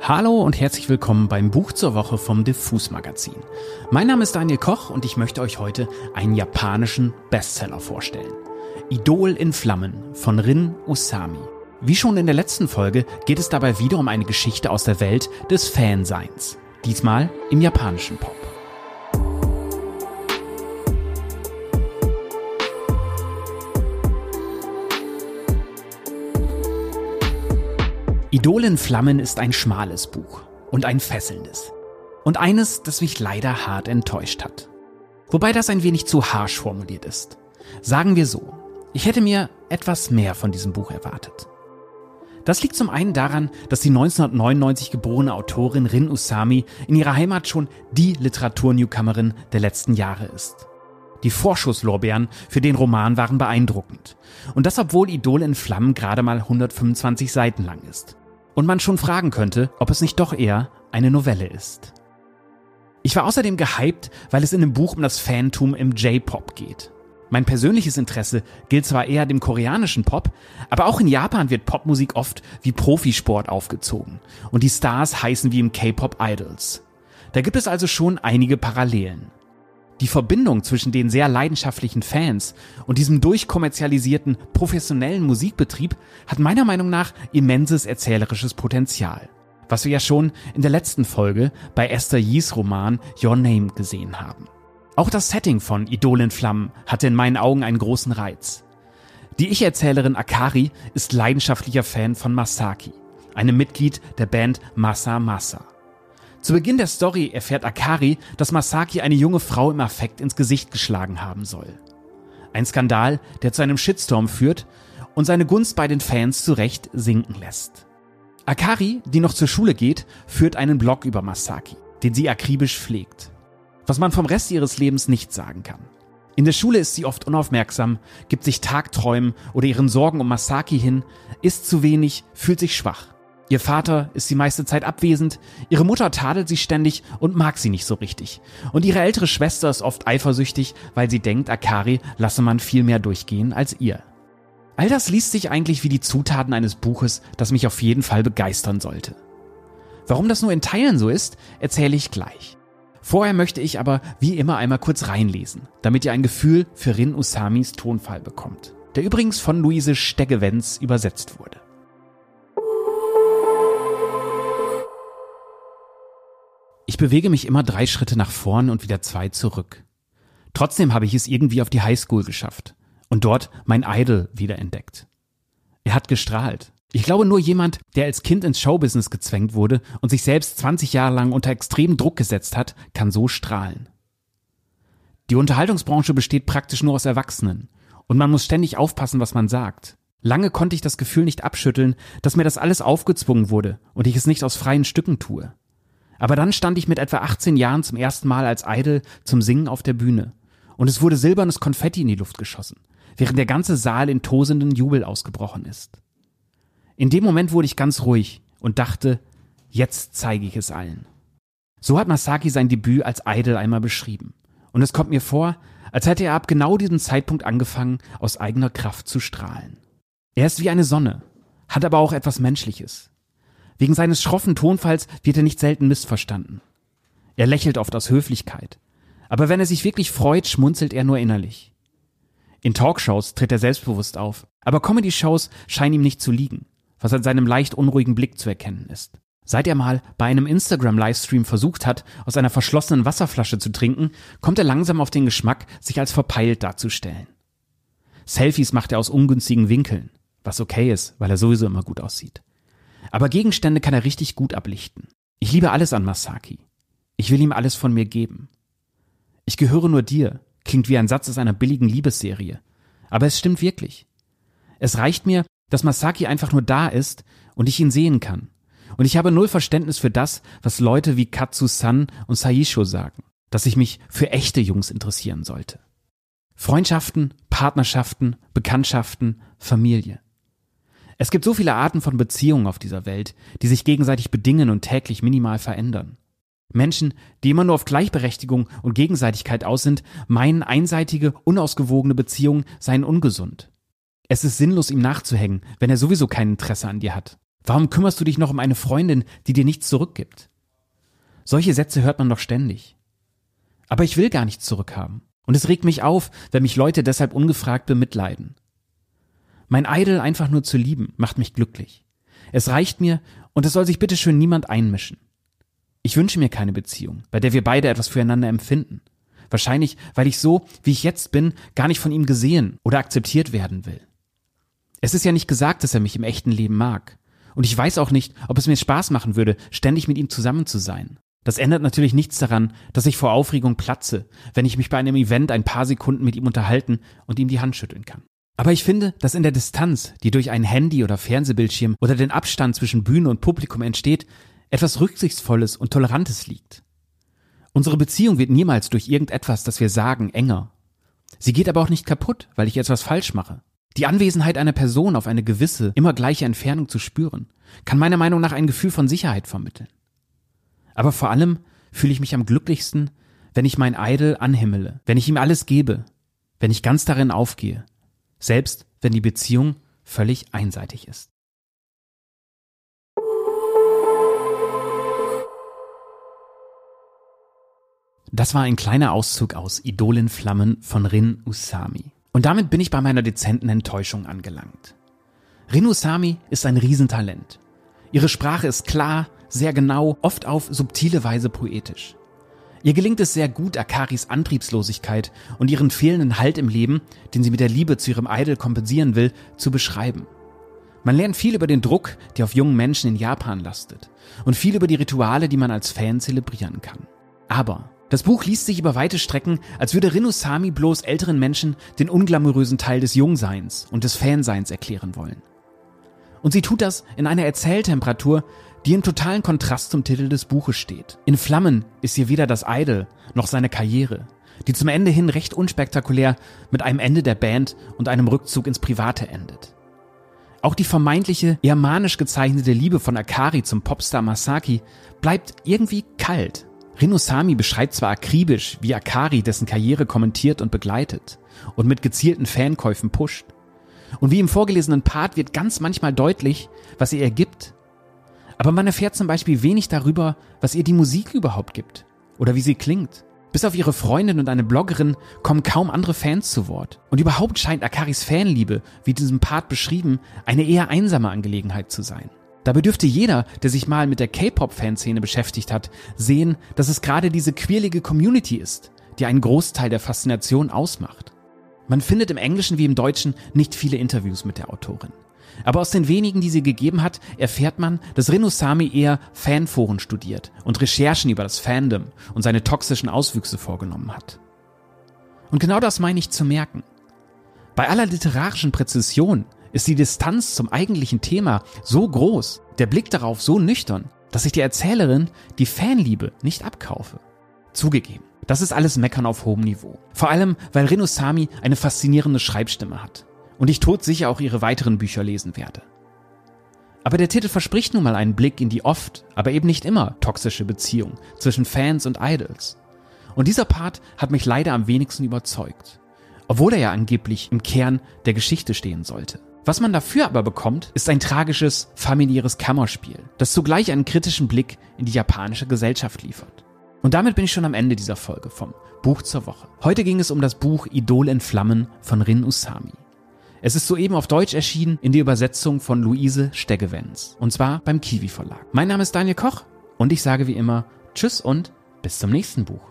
Hallo und herzlich willkommen beim Buch zur Woche vom Diffus Magazin. Mein Name ist Daniel Koch und ich möchte euch heute einen japanischen Bestseller vorstellen. Idol in Flammen von Rin Usami. Wie schon in der letzten Folge geht es dabei wieder um eine Geschichte aus der Welt des Fanseins. Diesmal im japanischen Pop. Idol in Flammen ist ein schmales Buch und ein fesselndes. Und eines, das mich leider hart enttäuscht hat. Wobei das ein wenig zu harsch formuliert ist. Sagen wir so, ich hätte mir etwas mehr von diesem Buch erwartet. Das liegt zum einen daran, dass die 1999 geborene Autorin Rin Usami in ihrer Heimat schon die Literatur-Newcomerin der letzten Jahre ist. Die Vorschusslorbeeren für den Roman waren beeindruckend. Und das obwohl Idol in Flammen gerade mal 125 Seiten lang ist und man schon fragen könnte, ob es nicht doch eher eine Novelle ist. Ich war außerdem gehypt, weil es in dem Buch um das Fantum im J-Pop geht. Mein persönliches Interesse gilt zwar eher dem koreanischen Pop, aber auch in Japan wird Popmusik oft wie Profisport aufgezogen und die Stars heißen wie im K-Pop Idols. Da gibt es also schon einige Parallelen. Die Verbindung zwischen den sehr leidenschaftlichen Fans und diesem durchkommerzialisierten professionellen Musikbetrieb hat meiner Meinung nach immenses erzählerisches Potenzial. Was wir ja schon in der letzten Folge bei Esther Yees Roman Your Name gesehen haben. Auch das Setting von Idol in Flammen hatte in meinen Augen einen großen Reiz. Die Ich-Erzählerin Akari ist leidenschaftlicher Fan von Masaki, einem Mitglied der Band Masa Masa. Zu Beginn der Story erfährt Akari, dass Masaki eine junge Frau im Affekt ins Gesicht geschlagen haben soll. Ein Skandal, der zu einem Shitstorm führt und seine Gunst bei den Fans zu Recht sinken lässt. Akari, die noch zur Schule geht, führt einen Blog über Masaki, den sie akribisch pflegt. Was man vom Rest ihres Lebens nicht sagen kann. In der Schule ist sie oft unaufmerksam, gibt sich Tagträumen oder ihren Sorgen um Masaki hin, isst zu wenig, fühlt sich schwach. Ihr Vater ist die meiste Zeit abwesend, ihre Mutter tadelt sie ständig und mag sie nicht so richtig. Und ihre ältere Schwester ist oft eifersüchtig, weil sie denkt, Akari lasse man viel mehr durchgehen als ihr. All das liest sich eigentlich wie die Zutaten eines Buches, das mich auf jeden Fall begeistern sollte. Warum das nur in Teilen so ist, erzähle ich gleich. Vorher möchte ich aber wie immer einmal kurz reinlesen, damit ihr ein Gefühl für Rin Usamis Tonfall bekommt, der übrigens von Luise Steggewenz übersetzt wurde. Ich bewege mich immer drei Schritte nach vorn und wieder zwei zurück. Trotzdem habe ich es irgendwie auf die Highschool geschafft und dort mein Idol wiederentdeckt. Er hat gestrahlt. Ich glaube, nur jemand, der als Kind ins Showbusiness gezwängt wurde und sich selbst 20 Jahre lang unter extremen Druck gesetzt hat, kann so strahlen. Die Unterhaltungsbranche besteht praktisch nur aus Erwachsenen und man muss ständig aufpassen, was man sagt. Lange konnte ich das Gefühl nicht abschütteln, dass mir das alles aufgezwungen wurde und ich es nicht aus freien Stücken tue. Aber dann stand ich mit etwa 18 Jahren zum ersten Mal als Idol zum Singen auf der Bühne. Und es wurde silbernes Konfetti in die Luft geschossen, während der ganze Saal in tosenden Jubel ausgebrochen ist. In dem Moment wurde ich ganz ruhig und dachte, jetzt zeige ich es allen. So hat Masaki sein Debüt als Idol einmal beschrieben. Und es kommt mir vor, als hätte er ab genau diesem Zeitpunkt angefangen, aus eigener Kraft zu strahlen. Er ist wie eine Sonne, hat aber auch etwas Menschliches. Wegen seines schroffen Tonfalls wird er nicht selten missverstanden. Er lächelt oft aus Höflichkeit. Aber wenn er sich wirklich freut, schmunzelt er nur innerlich. In Talkshows tritt er selbstbewusst auf, aber Comedy-Shows scheinen ihm nicht zu liegen, was an seinem leicht unruhigen Blick zu erkennen ist. Seit er mal bei einem Instagram-Livestream versucht hat, aus einer verschlossenen Wasserflasche zu trinken, kommt er langsam auf den Geschmack, sich als verpeilt darzustellen. Selfies macht er aus ungünstigen Winkeln, was okay ist, weil er sowieso immer gut aussieht. Aber Gegenstände kann er richtig gut ablichten. Ich liebe alles an Masaki. Ich will ihm alles von mir geben. Ich gehöre nur dir, klingt wie ein Satz aus einer billigen Liebesserie. Aber es stimmt wirklich. Es reicht mir, dass Masaki einfach nur da ist und ich ihn sehen kann. Und ich habe null Verständnis für das, was Leute wie Katsu-san und Saisho sagen, dass ich mich für echte Jungs interessieren sollte. Freundschaften, Partnerschaften, Bekanntschaften, Familie. Es gibt so viele Arten von Beziehungen auf dieser Welt, die sich gegenseitig bedingen und täglich minimal verändern. Menschen, die immer nur auf Gleichberechtigung und Gegenseitigkeit aus sind, meinen einseitige, unausgewogene Beziehungen seien ungesund. Es ist sinnlos, ihm nachzuhängen, wenn er sowieso kein Interesse an dir hat. Warum kümmerst du dich noch um eine Freundin, die dir nichts zurückgibt? Solche Sätze hört man doch ständig. Aber ich will gar nichts zurückhaben. Und es regt mich auf, wenn mich Leute deshalb ungefragt bemitleiden. Mein Idol einfach nur zu lieben, macht mich glücklich. Es reicht mir, und es soll sich bitteschön niemand einmischen. Ich wünsche mir keine Beziehung, bei der wir beide etwas füreinander empfinden. Wahrscheinlich, weil ich so, wie ich jetzt bin, gar nicht von ihm gesehen oder akzeptiert werden will. Es ist ja nicht gesagt, dass er mich im echten Leben mag. Und ich weiß auch nicht, ob es mir Spaß machen würde, ständig mit ihm zusammen zu sein. Das ändert natürlich nichts daran, dass ich vor Aufregung platze, wenn ich mich bei einem Event ein paar Sekunden mit ihm unterhalten und ihm die Hand schütteln kann. Aber ich finde, dass in der Distanz, die durch ein Handy oder Fernsehbildschirm oder den Abstand zwischen Bühne und Publikum entsteht, etwas Rücksichtsvolles und Tolerantes liegt. Unsere Beziehung wird niemals durch irgendetwas, das wir sagen, enger. Sie geht aber auch nicht kaputt, weil ich etwas falsch mache. Die Anwesenheit einer Person auf eine gewisse, immer gleiche Entfernung zu spüren, kann meiner Meinung nach ein Gefühl von Sicherheit vermitteln. Aber vor allem fühle ich mich am glücklichsten, wenn ich mein Idol anhimmele, wenn ich ihm alles gebe, wenn ich ganz darin aufgehe, selbst wenn die Beziehung völlig einseitig ist. Das war ein kleiner Auszug aus Idolenflammen von Rin Usami. Und damit bin ich bei meiner dezenten Enttäuschung angelangt. Rin Usami ist ein Riesentalent. Ihre Sprache ist klar, sehr genau, oft auf subtile Weise poetisch. Ihr gelingt es sehr gut, Akaris Antriebslosigkeit und ihren fehlenden Halt im Leben, den sie mit der Liebe zu ihrem Idol kompensieren will, zu beschreiben. Man lernt viel über den Druck, der auf jungen Menschen in Japan lastet, und viel über die Rituale, die man als Fan zelebrieren kann. Aber das Buch liest sich über weite Strecken, als würde Rinusami bloß älteren Menschen den unglamourösen Teil des Jungseins und des Fanseins erklären wollen. Und sie tut das in einer Erzähltemperatur, die im totalen Kontrast zum Titel des Buches steht. In Flammen ist hier weder das Idol noch seine Karriere, die zum Ende hin recht unspektakulär mit einem Ende der Band und einem Rückzug ins Private endet. Auch die vermeintliche, eher manisch gezeichnete Liebe von Akari zum Popstar Masaki bleibt irgendwie kalt. Rinusami beschreibt zwar akribisch, wie Akari dessen Karriere kommentiert und begleitet und mit gezielten Fankäufen pusht. Und wie im vorgelesenen Part wird ganz manchmal deutlich, was ihr gibt aber man erfährt zum Beispiel wenig darüber, was ihr die Musik überhaupt gibt oder wie sie klingt. Bis auf ihre Freundin und eine Bloggerin kommen kaum andere Fans zu Wort. Und überhaupt scheint Akaris Fanliebe, wie diesem Part beschrieben, eine eher einsame Angelegenheit zu sein. Dabei dürfte jeder, der sich mal mit der K-Pop-Fanszene beschäftigt hat, sehen, dass es gerade diese quirlige Community ist, die einen Großteil der Faszination ausmacht. Man findet im Englischen wie im Deutschen nicht viele Interviews mit der Autorin. Aber aus den wenigen, die sie gegeben hat, erfährt man, dass Rinusami eher Fanforen studiert und Recherchen über das Fandom und seine toxischen Auswüchse vorgenommen hat. Und genau das meine ich zu merken. Bei aller literarischen Präzision ist die Distanz zum eigentlichen Thema so groß, der Blick darauf so nüchtern, dass ich der Erzählerin die Fanliebe nicht abkaufe. Zugegeben, das ist alles Meckern auf hohem Niveau. Vor allem, weil Rinusami eine faszinierende Schreibstimme hat und ich todsicher auch ihre weiteren Bücher lesen werde. Aber der Titel verspricht nun mal einen Blick in die oft, aber eben nicht immer toxische Beziehung zwischen Fans und Idols. Und dieser Part hat mich leider am wenigsten überzeugt, obwohl er ja angeblich im Kern der Geschichte stehen sollte. Was man dafür aber bekommt, ist ein tragisches, familiäres Kammerspiel, das zugleich einen kritischen Blick in die japanische Gesellschaft liefert. Und damit bin ich schon am Ende dieser Folge vom Buch zur Woche. Heute ging es um das Buch Idol in Flammen von Rin Usami. Es ist soeben auf Deutsch erschienen in der Übersetzung von Luise Steggewenz. Und zwar beim Kiwi Verlag. Mein Name ist Daniel Koch und ich sage wie immer Tschüss und bis zum nächsten Buch.